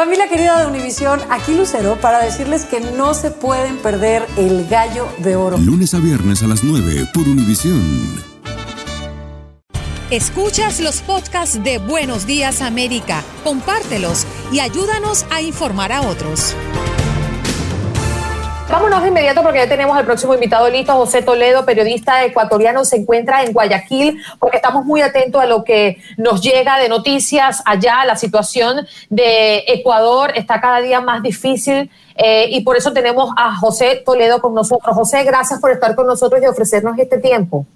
Familia querida de Univisión, aquí Lucero para decirles que no se pueden perder el gallo de oro. Lunes a viernes a las 9 por Univisión. Escuchas los podcasts de Buenos Días América, compártelos y ayúdanos a informar a otros. Vámonos de inmediato porque ya tenemos al próximo invitado listo, José Toledo, periodista ecuatoriano, se encuentra en Guayaquil porque estamos muy atentos a lo que nos llega de noticias allá. La situación de Ecuador está cada día más difícil eh, y por eso tenemos a José Toledo con nosotros. José, gracias por estar con nosotros y ofrecernos este tiempo.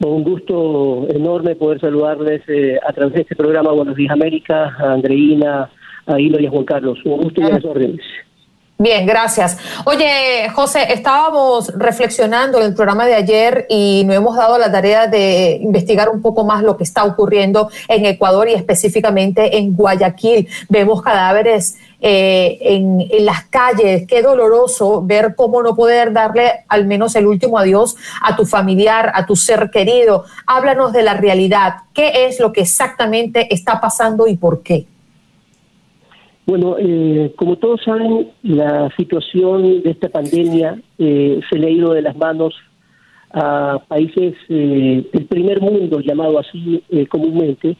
Un gusto enorme poder saludarles eh, a través de este programa Buenos Días América, a Andreina, a Hilo y a Juan Carlos. Un gusto y a las órdenes. Bien, gracias. Oye, José, estábamos reflexionando en el programa de ayer y nos hemos dado la tarea de investigar un poco más lo que está ocurriendo en Ecuador y específicamente en Guayaquil. Vemos cadáveres eh, en, en, las calles. Qué doloroso ver cómo no poder darle al menos el último adiós a tu familiar, a tu ser querido. Háblanos de la realidad. ¿Qué es lo que exactamente está pasando y por qué? Bueno, eh, como todos saben, la situación de esta pandemia eh, se le ha ido de las manos a países eh, del primer mundo, llamado así eh, comúnmente,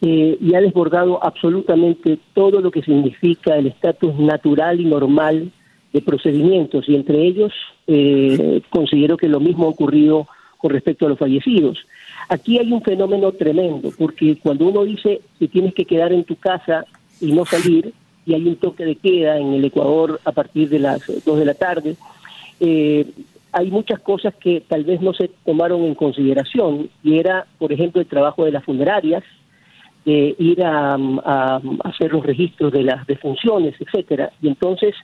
eh, y ha desbordado absolutamente todo lo que significa el estatus natural y normal de procedimientos, y entre ellos eh, considero que lo mismo ha ocurrido con respecto a los fallecidos. Aquí hay un fenómeno tremendo, porque cuando uno dice que tienes que quedar en tu casa y no salir, y hay un toque de queda en el Ecuador a partir de las 2 de la tarde. Eh, hay muchas cosas que tal vez no se tomaron en consideración y era, por ejemplo, el trabajo de las funerarias, de ir a, a, hacer los registros de las defunciones, etcétera. Y entonces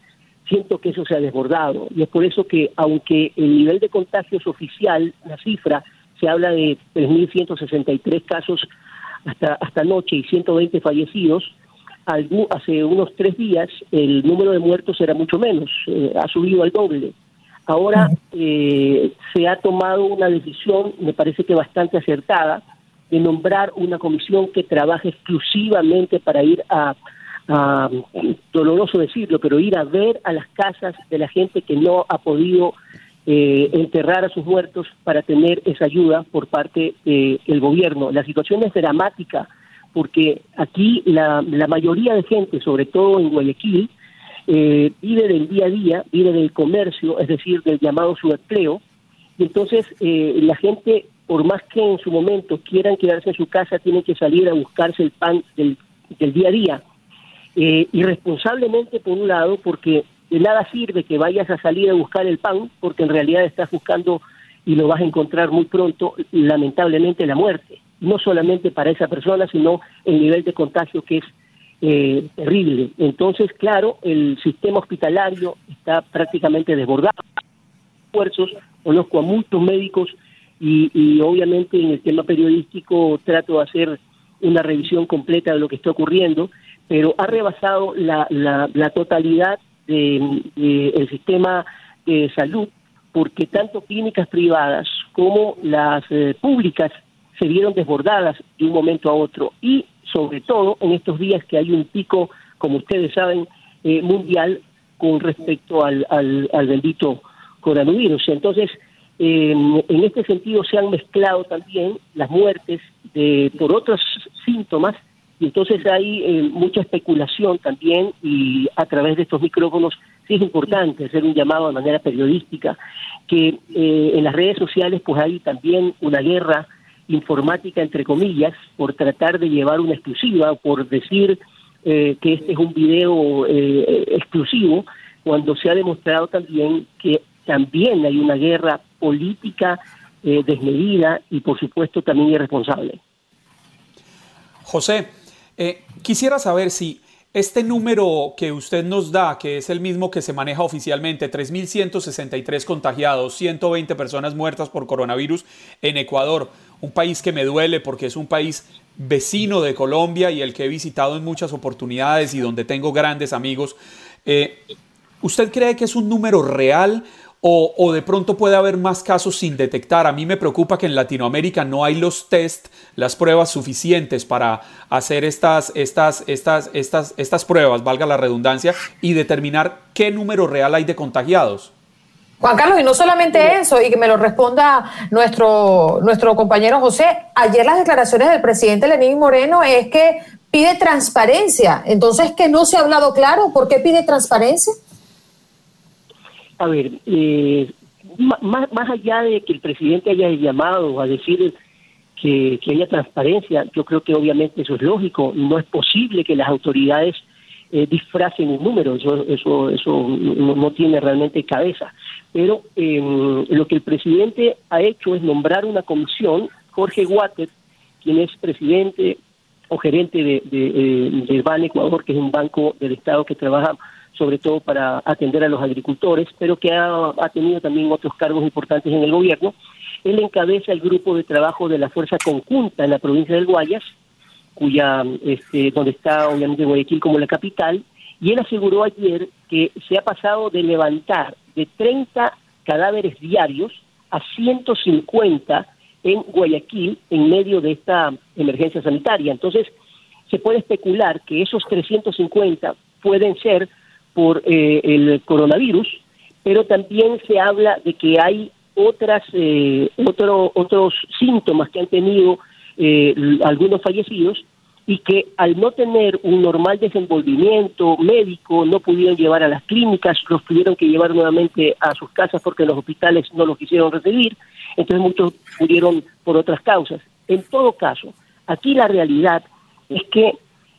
siento que eso se ha desbordado y es por eso que aunque el nivel de contagios oficial, la cifra, se habla de 3.163 casos hasta, hasta anoche y 120 fallecidos, hace unos tres días el número de muertos era mucho menos, eh, ha subido al doble. Ahora eh, se ha tomado una decisión, me parece que bastante acertada, de nombrar una comisión que trabaje exclusivamente para ir a, a, doloroso decirlo, pero ir a ver a las casas de la gente que no ha podido eh, enterrar a sus muertos para tener esa ayuda por parte del gobierno. La situación es dramática porque aquí la, mayoría de gente, sobre todo en Guayaquil, eh, vive del día a día, vive del comercio, es decir, del llamado subempleo, y entonces eh, la gente, por más que en su momento quieran quedarse en su casa, tienen que salir a buscarse el pan del, del día a día. Eh, irresponsablemente, por un lado, porque de nada sirve que vayas a salir a buscar el pan, porque en realidad estás buscando y lo vas a encontrar muy pronto, lamentablemente, la muerte no solamente para esa persona, sino el nivel de contagio que es eh, terrible. Entonces, claro, el sistema hospitalario está prácticamente desbordado. Esfuerzos, conozco a muchos médicos y, y obviamente en el tema periodístico trato de hacer una revisión completa de lo que está ocurriendo, pero ha rebasado la, la, la totalidad del de, de sistema de salud, porque tanto clínicas privadas como las eh, públicas se vieron desbordadas de un momento a otro. Y sobre todo en estos días que hay un pico, como ustedes saben, eh, mundial con respecto al, al, al bendito coronavirus. Entonces, eh, en este sentido se han mezclado también las muertes de, por otros síntomas. Y entonces hay eh, mucha especulación también y a través de estos micrófonos sí es importante hacer un llamado de manera periodística que eh, en las redes sociales pues hay también una guerra informática, entre comillas, por tratar de llevar una exclusiva, por decir eh, que este es un video eh, exclusivo, cuando se ha demostrado también que también hay una guerra política eh, desmedida y, por supuesto, también irresponsable. José, quisiera saber si este número que usted nos da, que es el mismo que se maneja oficialmente, 3.163 contagiados, 120 personas muertas por coronavirus en Ecuador, un país que me duele porque es un país vecino de Colombia y el que he visitado en muchas oportunidades y donde tengo grandes amigos. Eh, ¿Usted cree que es un número real o, de pronto puede haber más casos sin detectar. A mí me preocupa que en Latinoamérica no hay los test, las pruebas suficientes para hacer estas, estas, estas, estas, estas pruebas, valga la redundancia, y determinar qué número real hay de contagiados. Juan Carlos, y no solamente eso, y que me lo responda nuestro, nuestro compañero José, ayer las declaraciones del presidente Lenín Moreno es que pide transparencia. Entonces, ¿que no se ha hablado claro? ¿Por qué pide transparencia? A ver, eh, más, más allá de que el presidente haya llamado a decir que, haya transparencia, yo creo que obviamente eso es lógico. No es posible que las autoridades eh, disfracen un número, eso, eso, eso no tiene realmente cabeza. Pero em, lo que el presidente ha hecho es nombrar una comisión, Jorge Water, quien es presidente o gerente de, de, eh, Ban Ecuador, que es un banco del Estado que trabaja sobre todo para atender a los agricultores, pero que ha, tenido también otros cargos importantes en el gobierno. Él encabeza el grupo de trabajo de la Fuerza Conjunta en la provincia del Guayas, cuya, este, donde está obviamente Guayaquil como la capital, y él aseguró ayer que se ha pasado de levantar de 30 cadáveres diarios a 150 en Guayaquil en medio de esta emergencia sanitaria. Entonces, se puede especular que esos 350 pueden ser por eh, el coronavirus, pero también se habla de que hay otras eh, otro, otros síntomas que han tenido eh, algunos fallecidos y que al no tener un normal desenvolvimiento médico no pudieron llevar a las clínicas, los tuvieron que llevar nuevamente a sus casas porque los hospitales no los quisieron recibir, entonces muchos murieron por otras causas. En todo caso, aquí la realidad es que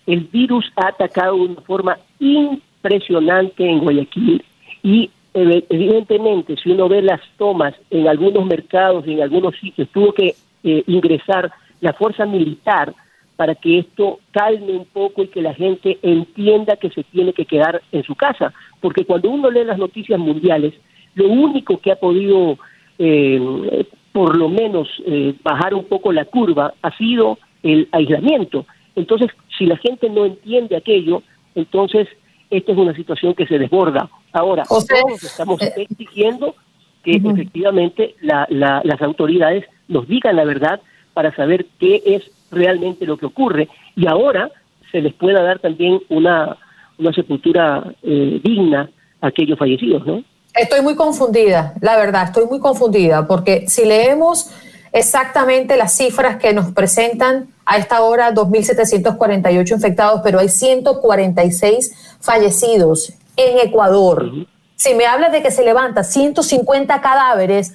el virus ha atacado de una forma impresionante en Guayaquil y evidentemente si uno ve las tomas en algunos mercados y en algunos sitios, tuvo que eh, ingresar la fuerza militar para que esto calme un poco y que la gente entienda que se tiene que quedar en su casa. Porque cuando uno lee las noticias mundiales, lo único que ha podido, eh, por lo menos, eh, bajar un poco la curva ha sido el aislamiento. Entonces, si la gente no entiende aquello, entonces esta es una situación que se desborda. Ahora, todos estamos eh, exigiendo que efectivamente las autoridades nos digan la verdad para saber qué es realmente lo que ocurre y ahora se les pueda dar también una, una sepultura eh, digna a aquellos fallecidos, ¿no? Estoy muy confundida, la verdad, estoy muy confundida, porque si leemos exactamente las cifras que nos presentan a esta hora, 2.748 infectados, pero hay 146 fallecidos en Ecuador. Si me habla de que se levanta 150 cadáveres,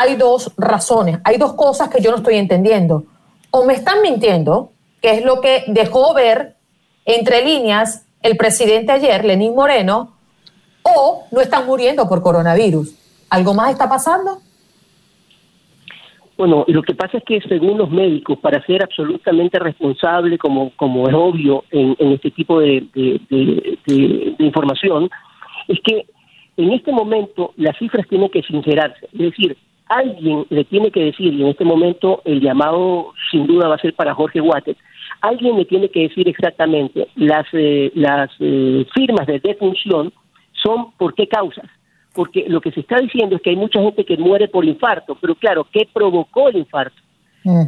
hay dos razones, hay dos cosas que yo no estoy entendiendo o me están mintiendo, que es lo que dejó ver entre líneas el presidente ayer, Lenín Moreno, o no están muriendo por coronavirus. ¿Algo más está pasando? Bueno, lo que pasa es que según los médicos, para ser absolutamente responsable, como, como es obvio en, este tipo de, de, información, es que en este momento las cifras tienen que sincerarse. Es decir, alguien le tiene que decir, y en este momento el llamado sin duda va a ser para Jorge Guates, alguien le tiene que decir exactamente las, eh, las eh, firmas de defunción son por qué causas. Porque lo que se está diciendo es que hay mucha gente que muere por infarto, pero claro, ¿qué provocó el infarto? Uh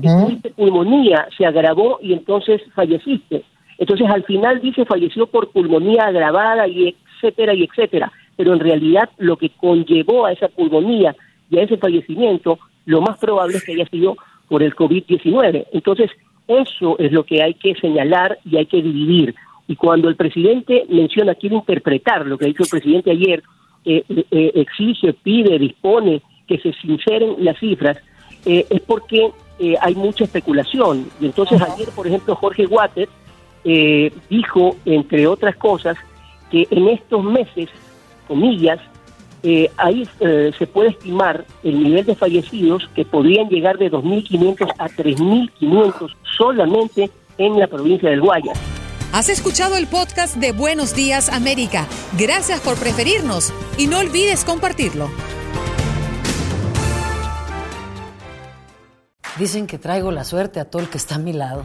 pulmonía, se agravó y entonces falleciste. Entonces al final dice falleció por pulmonía agravada y etcétera y etcétera, pero en realidad lo que conllevó a esa pulmonía y a ese fallecimiento, lo más probable es que haya sido por el COVID-19. Entonces, eso es lo que hay que señalar y hay que dividir. Y cuando el presidente menciona, quiere interpretar lo que ha dicho el presidente ayer, eh, eh, exige, pide, dispone que se sinceren las cifras, eh, es porque hay mucha especulación. Y entonces ayer, por ejemplo, Jorge Water dijo, entre otras cosas, que en estos meses, comillas, eh, ahí eh, se puede estimar el nivel de fallecidos que podrían llegar de 2.500 a 3.500 solamente en la provincia del Guayas. Has escuchado el podcast de Buenos Días América. Gracias por preferirnos y no olvides compartirlo. Dicen que traigo la suerte a todo el que está a mi lado.